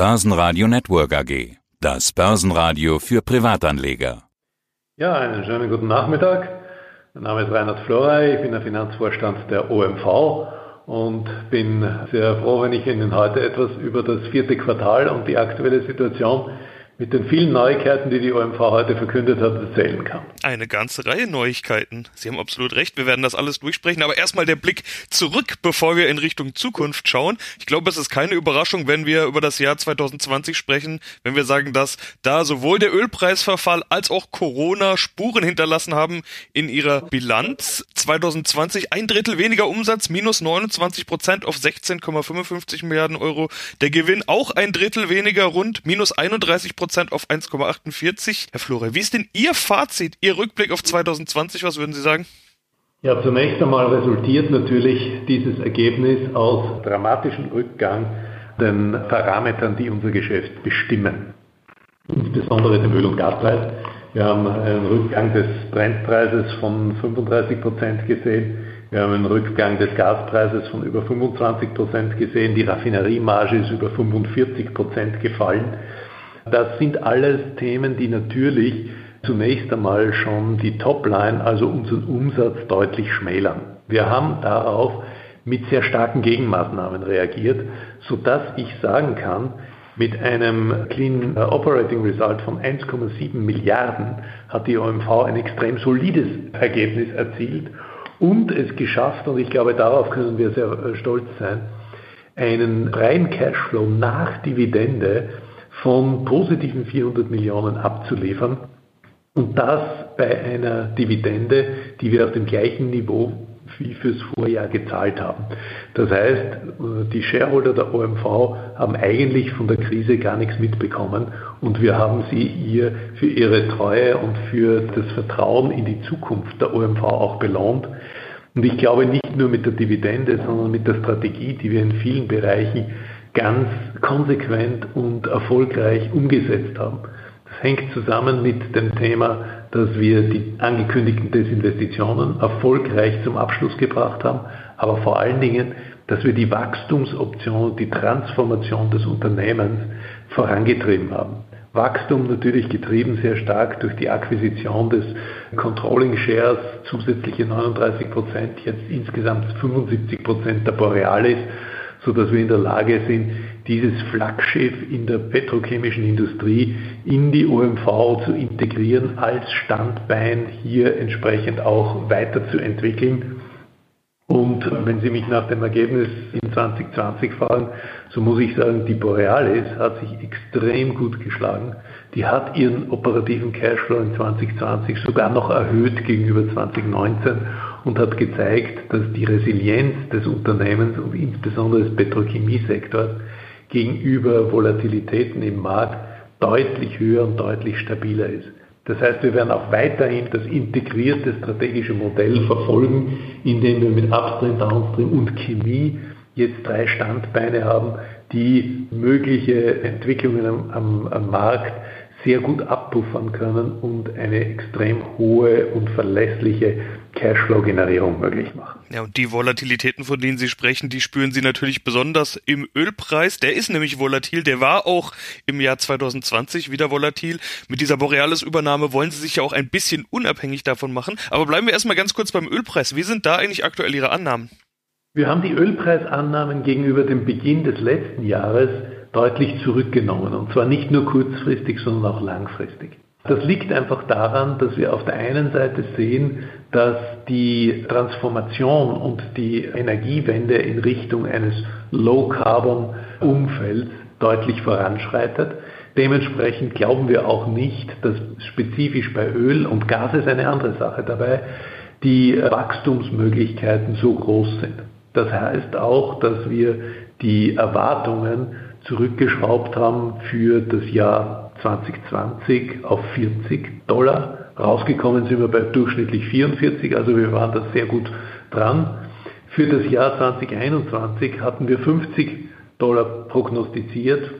Börsenradio Network AG. Das Börsenradio für Privatanleger. Ja, einen schönen guten Nachmittag. Mein Name ist Reinhard Florey, ich bin der Finanzvorstand der OMV und bin sehr froh, wenn ich Ihnen heute etwas über das vierte Quartal und die aktuelle Situation mit den vielen Neuigkeiten, die die OMV heute verkündet hat, erzählen kann. Eine ganze Reihe Neuigkeiten. Sie haben absolut recht, wir werden das alles durchsprechen, aber erstmal der Blick zurück, bevor wir in Richtung Zukunft schauen. Ich glaube, es ist keine Überraschung, wenn wir über das Jahr 2020 sprechen, wenn wir sagen, dass da sowohl der Ölpreisverfall als auch Corona Spuren hinterlassen haben in ihrer Bilanz. 2020 ein Drittel weniger Umsatz, minus 29 Prozent auf 16,55 Milliarden Euro. Der Gewinn auch ein Drittel weniger, rund minus 31 Prozent Prozent auf 1,48. Herr Flore, wie ist denn Ihr Fazit, Ihr Rückblick auf 2020? Was würden Sie sagen? Ja, zunächst einmal resultiert natürlich dieses Ergebnis aus dramatischem Rückgang den Parametern, die unser Geschäft bestimmen. Insbesondere dem Öl- und Gaspreis. Wir haben einen Rückgang des Brennpreises von 35 Prozent gesehen. Wir haben einen Rückgang des Gaspreises von über 25 Prozent gesehen. Die Raffineriemarge ist über 45 Prozent gefallen. Das sind alles Themen, die natürlich zunächst einmal schon die Topline, also unseren Umsatz deutlich schmälern. Wir haben darauf mit sehr starken Gegenmaßnahmen reagiert, sodass ich sagen kann, mit einem Clean Operating Result von 1,7 Milliarden hat die OMV ein extrem solides Ergebnis erzielt und es geschafft, und ich glaube, darauf können wir sehr stolz sein, einen reinen Cashflow nach Dividende von positiven 400 Millionen abzuliefern und das bei einer Dividende, die wir auf dem gleichen Niveau wie fürs Vorjahr gezahlt haben. Das heißt, die Shareholder der OMV haben eigentlich von der Krise gar nichts mitbekommen und wir haben sie ihr für ihre Treue und für das Vertrauen in die Zukunft der OMV auch belohnt. Und ich glaube nicht nur mit der Dividende, sondern mit der Strategie, die wir in vielen Bereichen ganz konsequent und erfolgreich umgesetzt haben. Das hängt zusammen mit dem Thema, dass wir die angekündigten Desinvestitionen erfolgreich zum Abschluss gebracht haben, aber vor allen Dingen, dass wir die Wachstumsoption, die Transformation des Unternehmens vorangetrieben haben. Wachstum natürlich getrieben sehr stark durch die Akquisition des Controlling Shares, zusätzliche 39 Prozent, jetzt insgesamt 75 Prozent der Borealis sodass wir in der Lage sind, dieses Flaggschiff in der petrochemischen Industrie in die OMV zu integrieren, als Standbein hier entsprechend auch weiterzuentwickeln. Und wenn Sie mich nach dem Ergebnis in 2020 fragen, so muss ich sagen, die Borealis hat sich extrem gut geschlagen. Die hat ihren operativen Cashflow in 2020 sogar noch erhöht gegenüber 2019 und hat gezeigt, dass die Resilienz des Unternehmens und insbesondere des Petrochemiesektors gegenüber Volatilitäten im Markt deutlich höher und deutlich stabiler ist. Das heißt, wir werden auch weiterhin das integrierte strategische Modell verfolgen, indem wir mit Upstream, Downstream und Chemie jetzt drei Standbeine haben, die mögliche Entwicklungen am, am, am Markt sehr gut abpuffern können und eine extrem hohe und verlässliche Cashflow-Generierung möglich machen. Ja, und die Volatilitäten, von denen Sie sprechen, die spüren Sie natürlich besonders im Ölpreis. Der ist nämlich volatil. Der war auch im Jahr 2020 wieder volatil. Mit dieser Borealis-Übernahme wollen Sie sich ja auch ein bisschen unabhängig davon machen. Aber bleiben wir erstmal ganz kurz beim Ölpreis. Wie sind da eigentlich aktuell Ihre Annahmen? Wir haben die Ölpreisannahmen gegenüber dem Beginn des letzten Jahres deutlich zurückgenommen. Und zwar nicht nur kurzfristig, sondern auch langfristig. Das liegt einfach daran, dass wir auf der einen Seite sehen, dass die Transformation und die Energiewende in Richtung eines Low-Carbon-Umfelds deutlich voranschreitet. Dementsprechend glauben wir auch nicht, dass spezifisch bei Öl und Gas ist eine andere Sache dabei, die Wachstumsmöglichkeiten so groß sind. Das heißt auch, dass wir die Erwartungen zurückgeschraubt haben für das Jahr 2020 auf 40 Dollar. Rausgekommen sind wir bei durchschnittlich 44, also wir waren da sehr gut dran. Für das Jahr 2021 hatten wir 50 Dollar prognostiziert.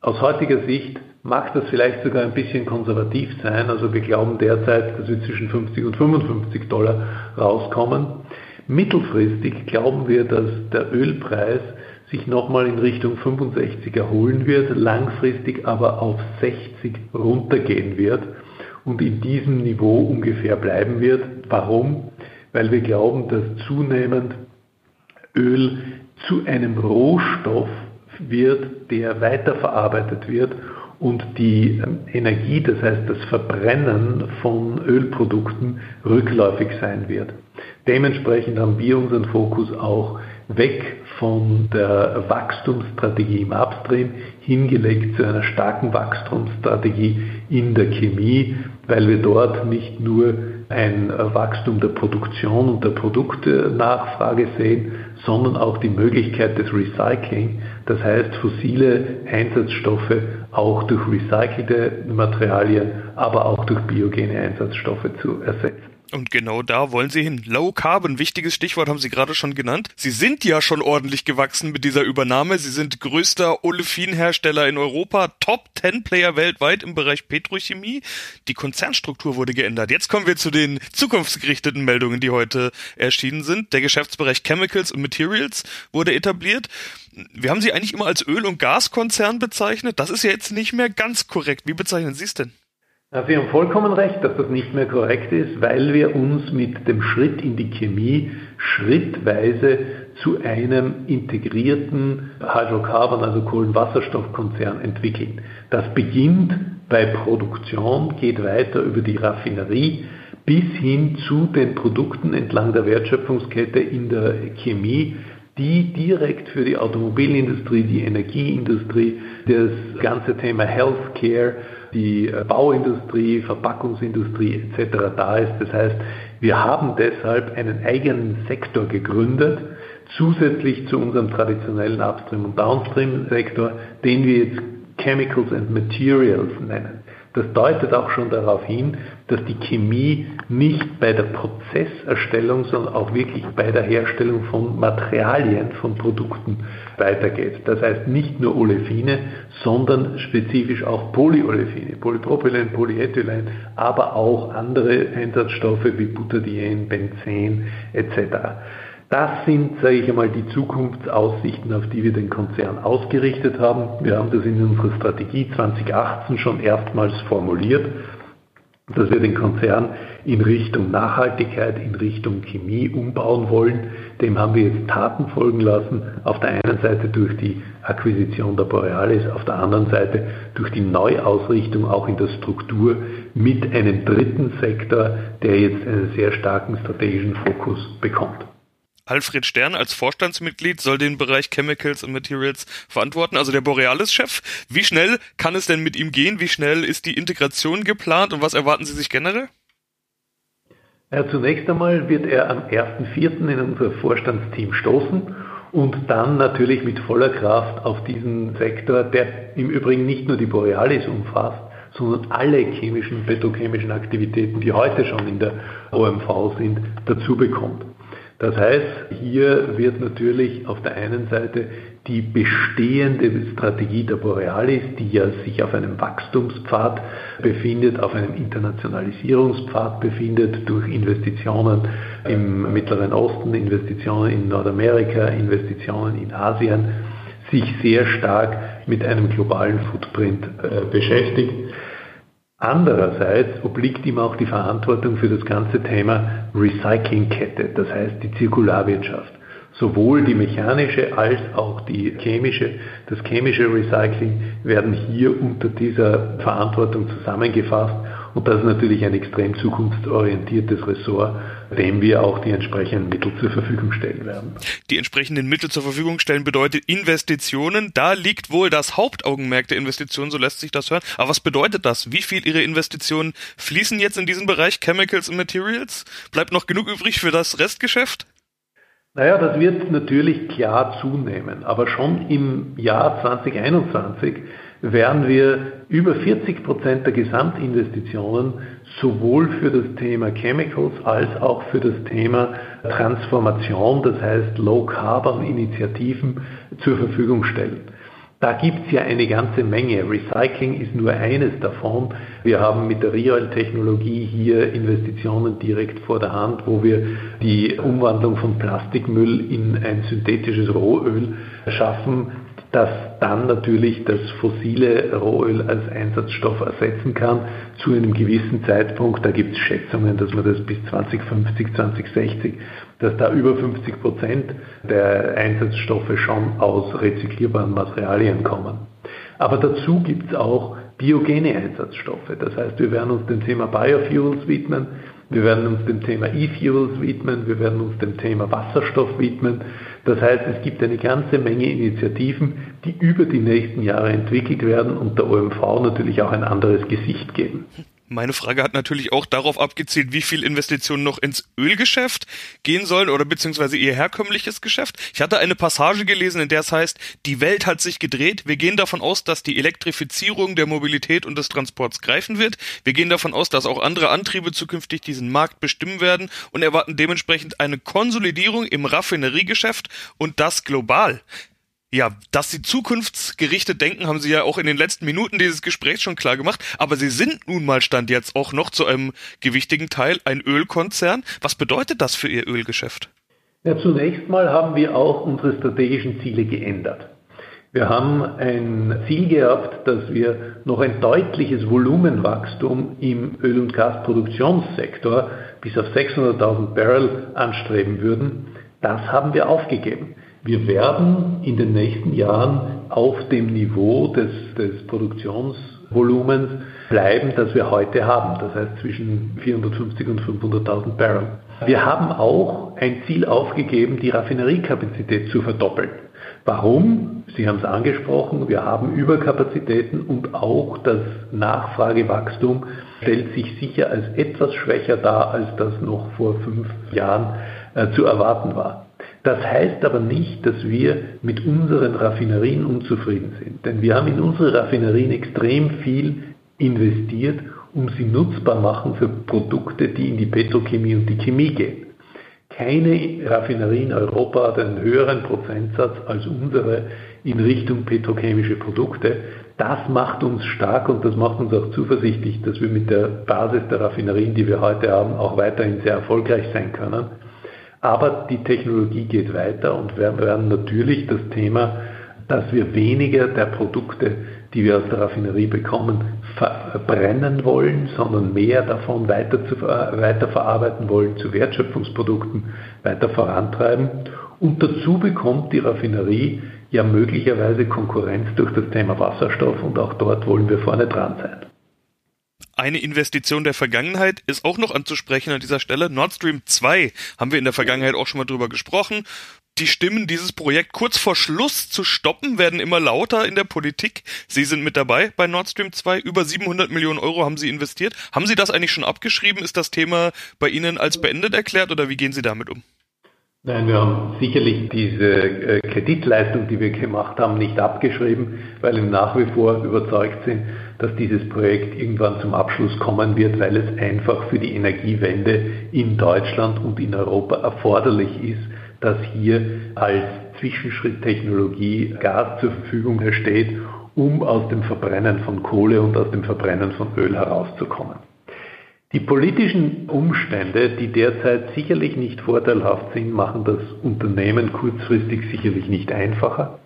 Aus heutiger Sicht mag das vielleicht sogar ein bisschen konservativ sein. Also wir glauben derzeit, dass wir zwischen 50 und 55 Dollar rauskommen. Mittelfristig glauben wir, dass der Ölpreis sich nochmal in Richtung 65 erholen wird, langfristig aber auf 60 runtergehen wird und in diesem Niveau ungefähr bleiben wird. Warum? Weil wir glauben, dass zunehmend Öl zu einem Rohstoff wird, der weiterverarbeitet wird und die ähm, Energie, das heißt das Verbrennen von Ölprodukten, rückläufig sein wird. Dementsprechend haben wir unseren Fokus auch weg von der Wachstumsstrategie im Upstream hingelegt zu einer starken Wachstumsstrategie in der Chemie, weil wir dort nicht nur ein Wachstum der Produktion und der Produktnachfrage sehen, sondern auch die Möglichkeit des Recycling, das heißt fossile Einsatzstoffe auch durch recycelte Materialien, aber auch durch biogene Einsatzstoffe zu ersetzen. Und genau da wollen Sie hin. Low Carbon, wichtiges Stichwort haben Sie gerade schon genannt. Sie sind ja schon ordentlich gewachsen mit dieser Übernahme. Sie sind größter Olefinhersteller in Europa, Top 10 Player weltweit im Bereich Petrochemie. Die Konzernstruktur wurde geändert. Jetzt kommen wir zu den zukunftsgerichteten Meldungen, die heute erschienen sind. Der Geschäftsbereich Chemicals und Materials wurde etabliert. Wir haben Sie eigentlich immer als Öl- und Gaskonzern bezeichnet. Das ist ja jetzt nicht mehr ganz korrekt. Wie bezeichnen Sie es denn? Sie haben vollkommen recht, dass das nicht mehr korrekt ist, weil wir uns mit dem Schritt in die Chemie schrittweise zu einem integrierten Hydrocarbon, also Kohlenwasserstoffkonzern entwickeln. Das beginnt bei Produktion, geht weiter über die Raffinerie bis hin zu den Produkten entlang der Wertschöpfungskette in der Chemie, die direkt für die Automobilindustrie, die Energieindustrie, das ganze Thema Healthcare, die äh, Bauindustrie, Verpackungsindustrie etc. da ist. Das heißt, wir haben deshalb einen eigenen Sektor gegründet, zusätzlich zu unserem traditionellen Upstream- und Downstream-Sektor, den wir jetzt Chemicals and Materials nennen. Das deutet auch schon darauf hin, dass die Chemie nicht bei der Prozesserstellung, sondern auch wirklich bei der Herstellung von Materialien, von Produkten weitergeht. Das heißt nicht nur Olefine, sondern spezifisch auch Polyolefine, Polypropylen, Polyethylen, aber auch andere Einsatzstoffe wie Butadien, Benzen etc. Das sind, sage ich einmal, die Zukunftsaussichten, auf die wir den Konzern ausgerichtet haben. Wir haben das in unserer Strategie 2018 schon erstmals formuliert, dass wir den Konzern in Richtung Nachhaltigkeit, in Richtung Chemie umbauen wollen. Dem haben wir jetzt Taten folgen lassen. Auf der einen Seite durch die Akquisition der Borealis, auf der anderen Seite durch die Neuausrichtung auch in der Struktur mit einem dritten Sektor, der jetzt einen sehr starken strategischen Fokus bekommt. Alfred Stern als Vorstandsmitglied soll den Bereich Chemicals und Materials verantworten, also der Borealis-Chef. Wie schnell kann es denn mit ihm gehen? Wie schnell ist die Integration geplant und was erwarten Sie sich generell? Ja, zunächst einmal wird er am 1.4. in unser Vorstandsteam stoßen und dann natürlich mit voller Kraft auf diesen Sektor, der im Übrigen nicht nur die Borealis umfasst, sondern alle chemischen, petrochemischen Aktivitäten, die heute schon in der OMV sind, dazu bekommt. Das heißt, hier wird natürlich auf der einen Seite die bestehende Strategie der Borealis, die ja sich auf einem Wachstumspfad befindet, auf einem Internationalisierungspfad befindet, durch Investitionen im Mittleren Osten, Investitionen in Nordamerika, Investitionen in Asien, sich sehr stark mit einem globalen Footprint äh, beschäftigt. Andererseits obliegt ihm auch die Verantwortung für das ganze Thema Recyclingkette, das heißt die Zirkularwirtschaft. Sowohl die mechanische als auch die chemische, das chemische Recycling werden hier unter dieser Verantwortung zusammengefasst und das ist natürlich ein extrem zukunftsorientiertes Ressort, dem wir auch die entsprechenden Mittel zur Verfügung stellen werden. Die entsprechenden Mittel zur Verfügung stellen bedeutet Investitionen. Da liegt wohl das Hauptaugenmerk der Investitionen, so lässt sich das hören. Aber was bedeutet das? Wie viel Ihre Investitionen fließen jetzt in diesen Bereich Chemicals und Materials? Bleibt noch genug übrig für das Restgeschäft? Naja, das wird natürlich klar zunehmen, aber schon im Jahr 2021 werden wir über 40 Prozent der Gesamtinvestitionen sowohl für das Thema Chemicals als auch für das Thema Transformation, das heißt Low Carbon Initiativen zur Verfügung stellen. Da gibt es ja eine ganze Menge. Recycling ist nur eines davon. Wir haben mit der Real-Technologie hier Investitionen direkt vor der Hand, wo wir die Umwandlung von Plastikmüll in ein synthetisches Rohöl schaffen, das dann natürlich das fossile Rohöl als Einsatzstoff ersetzen kann zu einem gewissen Zeitpunkt. Da gibt es Schätzungen, dass man das bis 2050, 2060, dass da über 50 Prozent der Einsatzstoffe schon aus rezyklierbaren Materialien kommen. Aber dazu gibt es auch biogene Einsatzstoffe. Das heißt, wir werden uns dem Thema Biofuels widmen. Wir werden uns dem Thema E-Fuels widmen, wir werden uns dem Thema Wasserstoff widmen. Das heißt, es gibt eine ganze Menge Initiativen, die über die nächsten Jahre entwickelt werden und der OMV natürlich auch ein anderes Gesicht geben. Meine Frage hat natürlich auch darauf abgezielt, wie viel Investitionen noch ins Ölgeschäft gehen sollen oder beziehungsweise ihr herkömmliches Geschäft. Ich hatte eine Passage gelesen, in der es heißt, die Welt hat sich gedreht. Wir gehen davon aus, dass die Elektrifizierung der Mobilität und des Transports greifen wird. Wir gehen davon aus, dass auch andere Antriebe zukünftig diesen Markt bestimmen werden und erwarten dementsprechend eine Konsolidierung im Raffineriegeschäft und das global. Ja, dass sie zukunftsgerichtet denken, haben sie ja auch in den letzten Minuten dieses Gesprächs schon klar gemacht. Aber sie sind nun mal Stand jetzt auch noch zu einem gewichtigen Teil ein Ölkonzern. Was bedeutet das für ihr Ölgeschäft? Ja, zunächst mal haben wir auch unsere strategischen Ziele geändert. Wir haben ein Ziel gehabt, dass wir noch ein deutliches Volumenwachstum im Öl- und Gasproduktionssektor bis auf 600.000 Barrel anstreben würden. Das haben wir aufgegeben. Wir werden in den nächsten Jahren auf dem Niveau des, des Produktionsvolumens bleiben, das wir heute haben. Das heißt zwischen 450 und 500.000 Barrel. Wir haben auch ein Ziel aufgegeben, die Raffineriekapazität zu verdoppeln. Warum? Sie haben es angesprochen, wir haben Überkapazitäten und auch das Nachfragewachstum stellt sich sicher als etwas schwächer dar, als das noch vor fünf Jahren äh, zu erwarten war. Das heißt aber nicht, dass wir mit unseren Raffinerien unzufrieden sind, denn wir haben in unsere Raffinerien extrem viel investiert, um sie nutzbar machen für Produkte, die in die Petrochemie und die Chemie gehen. Keine Raffinerie in Europa hat einen höheren Prozentsatz als unsere in Richtung petrochemische Produkte. Das macht uns stark und das macht uns auch zuversichtlich, dass wir mit der Basis der Raffinerien, die wir heute haben, auch weiterhin sehr erfolgreich sein können. Aber die Technologie geht weiter und wir werden natürlich das Thema, dass wir weniger der Produkte, die wir aus der Raffinerie bekommen, verbrennen wollen, sondern mehr davon weiter zu, weiterverarbeiten wollen zu Wertschöpfungsprodukten, weiter vorantreiben. Und dazu bekommt die Raffinerie ja möglicherweise Konkurrenz durch das Thema Wasserstoff und auch dort wollen wir vorne dran sein. Eine Investition der Vergangenheit ist auch noch anzusprechen an dieser Stelle. Nord Stream 2 haben wir in der Vergangenheit auch schon mal drüber gesprochen. Die Stimmen, dieses Projekt kurz vor Schluss zu stoppen, werden immer lauter in der Politik. Sie sind mit dabei bei Nord Stream 2. Über 700 Millionen Euro haben Sie investiert. Haben Sie das eigentlich schon abgeschrieben? Ist das Thema bei Ihnen als beendet erklärt oder wie gehen Sie damit um? Nein, wir haben sicherlich diese äh, Kreditleistung, die wir gemacht haben, nicht abgeschrieben, weil wir nach wie vor überzeugt sind, dass dieses Projekt irgendwann zum Abschluss kommen wird, weil es einfach für die Energiewende in Deutschland und in Europa erforderlich ist, dass hier als Zwischenschritttechnologie Gas zur Verfügung steht, um aus dem Verbrennen von Kohle und aus dem Verbrennen von Öl herauszukommen. Die politischen Umstände, die derzeit sicherlich nicht vorteilhaft sind, machen das Unternehmen kurzfristig sicherlich nicht einfacher.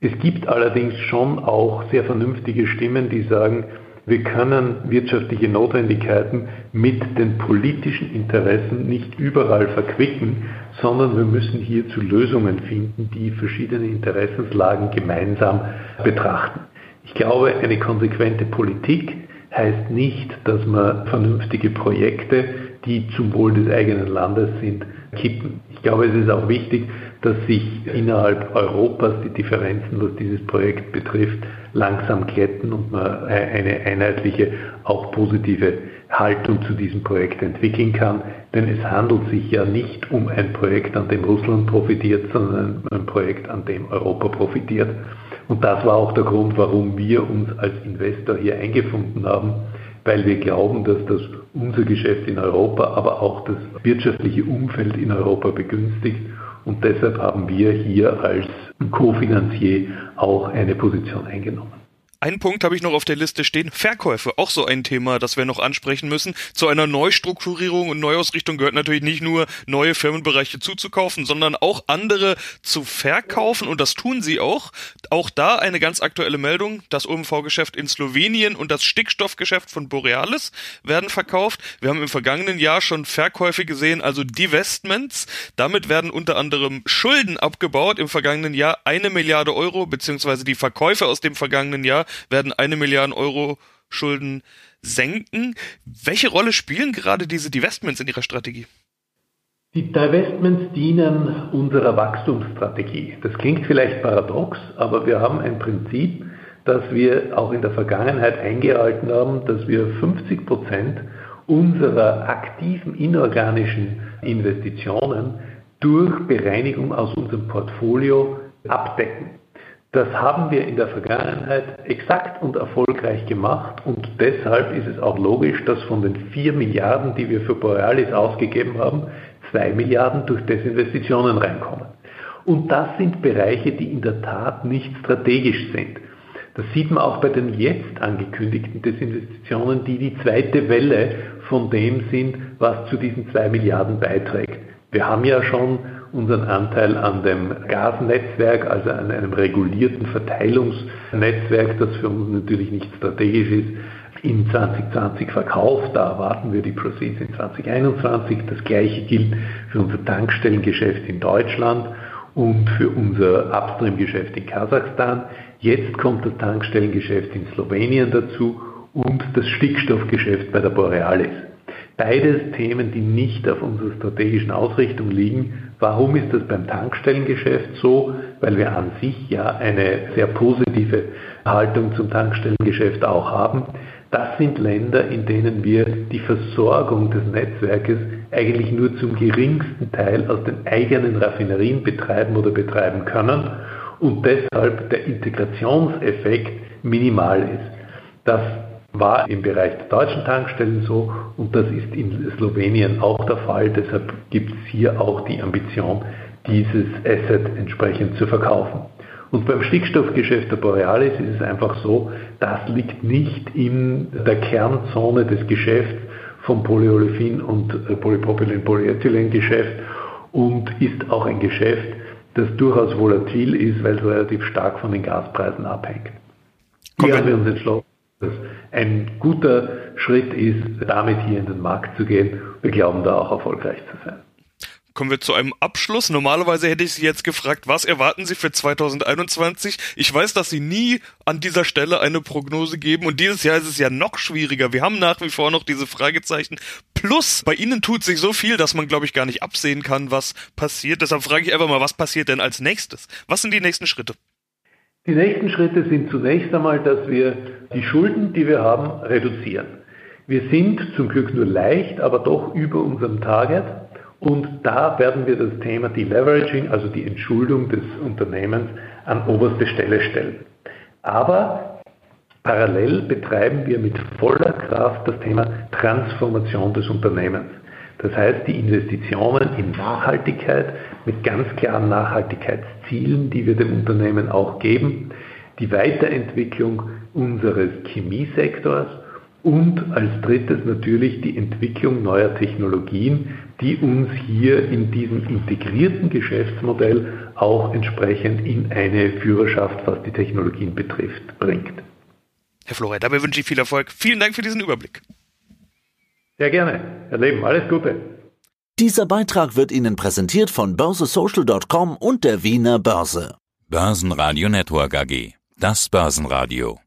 Es gibt allerdings schon auch sehr vernünftige Stimmen, die sagen, wir können wirtschaftliche Notwendigkeiten mit den politischen Interessen nicht überall verquicken, sondern wir müssen hier zu Lösungen finden, die verschiedene Interessenslagen gemeinsam betrachten. Ich glaube, eine konsequente Politik heißt nicht, dass man vernünftige Projekte, die zum Wohl des eigenen Landes sind, kippen. Ich glaube, es ist auch wichtig, dass sich innerhalb Europas die Differenzen, was dieses Projekt betrifft, langsam glätten und man eine einheitliche, auch positive Haltung zu diesem Projekt entwickeln kann. Denn es handelt sich ja nicht um ein Projekt, an dem Russland profitiert, sondern ein Projekt, an dem Europa profitiert. Und das war auch der Grund, warum wir uns als Investor hier eingefunden haben, weil wir glauben, dass das unser Geschäft in Europa, aber auch das wirtschaftliche Umfeld in Europa begünstigt Und deshalb haben wir hier als Co-Finanzier auch eine Position eingenommen. Einen Punkt habe ich noch auf der Liste stehen. Verkäufe, auch so ein Thema, das wir noch ansprechen müssen. Zu einer Neustrukturierung und Neuausrichtung gehört natürlich nicht nur neue Firmenbereiche zuzukaufen, sondern auch andere zu verkaufen und das tun sie auch. Auch da eine ganz aktuelle Meldung. Das OMV-Geschäft in Slowenien und das Stickstoffgeschäft von Borealis werden verkauft. Wir haben im vergangenen Jahr schon Verkäufe gesehen, also Divestments. Damit werden unter anderem Schulden abgebaut. Im vergangenen Jahr eine Milliarde Euro, beziehungsweise die Verkäufe aus dem vergangenen Jahr werden eine Milliarde Euro Schulden senken. Welche Rolle spielen gerade diese Divestments in Ihrer Strategie? Die Divestments dienen unserer Wachstumsstrategie. Das klingt vielleicht paradox, aber wir haben ein Prinzip, das wir auch in der Vergangenheit eingehalten haben, dass wir 50 Prozent unserer aktiven inorganischen Investitionen durch Bereinigung aus unserem Portfolio abdecken. Das haben wir in der Vergangenheit exakt und erfolgreich gemacht und deshalb ist es auch logisch, dass von den 4 Milliarden, die wir für Borealis ausgegeben haben, 2 Milliarden durch Desinvestitionen reinkommen. Und das sind Bereiche, die in der Tat nicht strategisch sind. Das sieht man auch bei den jetzt angekündigten Desinvestitionen, die die zweite Welle von dem sind, was zu diesen 2 Milliarden beiträgt. Wir haben ja schon unseren Anteil an dem Gasnetzwerk, also an einem regulierten Verteilungsnetzwerk, das für uns natürlich nicht strategisch ist, in 2020 verkauft. Da erwarten wir die Proceeds in 2021. Das gleiche gilt für unser Tankstellengeschäft in Deutschland und für unser Upstream-Geschäft in Kasachstan. Jetzt kommt das Tankstellengeschäft in Slowenien dazu und das Stickstoffgeschäft bei der Borealis. Beides Themen, die nicht auf unserer strategischen Ausrichtung liegen. Warum ist das beim Tankstellengeschäft so? Weil wir an sich ja eine sehr positive Haltung zum Tankstellengeschäft auch haben. Das sind Länder, in denen wir die Versorgung des Netzwerkes eigentlich nur zum geringsten Teil aus den eigenen Raffinerien betreiben oder betreiben können und deshalb der Integrationseffekt minimal ist. Das war im Bereich der deutschen Tankstellen so und das ist in Slowenien auch der Fall. Deshalb gibt es hier auch die Ambition, dieses Asset entsprechend zu verkaufen. Und beim Stickstoffgeschäft der Borealis ist es einfach so, das liegt nicht in der Kernzone des Geschäfts vom Polyolefin und Polypropylen-Polyethylen-Geschäft und ist auch ein Geschäft, das durchaus volatil ist, weil es relativ stark von den Gaspreisen abhängt. Hier haben wir uns entschlossen, ein guter Schritt ist, damit hier in den Markt zu gehen. Wir glauben da auch erfolgreich zu sein. Kommen wir zu einem Abschluss. Normalerweise hätte ich Sie jetzt gefragt, was erwarten Sie für 2021? Ich weiß, dass Sie nie an dieser Stelle eine Prognose geben und dieses Jahr ist es ja noch schwieriger. Wir haben nach wie vor noch diese Fragezeichen. Plus, bei Ihnen tut sich so viel, dass man, glaube ich, gar nicht absehen kann, was passiert. Deshalb frage ich einfach mal, was passiert denn als nächstes? Was sind die nächsten Schritte? Die nächsten Schritte sind zunächst einmal, dass wir die Schulden, die wir haben, reduzieren. Wir sind zum Glück nur leicht, aber doch über unserem Target. Und da werden wir das Thema Deleveraging, also die Entschuldung des Unternehmens, an oberste Stelle stellen. Aber parallel betreiben wir mit voller Kraft das Thema Transformation des Unternehmens. Das heißt, die Investitionen in Nachhaltigkeit mit ganz klaren Nachhaltigkeitszielen, die wir dem Unternehmen auch geben, die Weiterentwicklung unseres Chemiesektors und als drittes natürlich die Entwicklung neuer Technologien, die uns hier in diesem integrierten Geschäftsmodell auch entsprechend in eine Führerschaft, was die Technologien betrifft, bringt. Herr Florey, dabei wünsche ich viel Erfolg. Vielen Dank für diesen Überblick. Sehr gerne. Herr Leben, alles Gute. Dieser Beitrag wird Ihnen präsentiert von börsesocial.com und der Wiener Börse. Börsenradio Network AG. Das Börsenradio.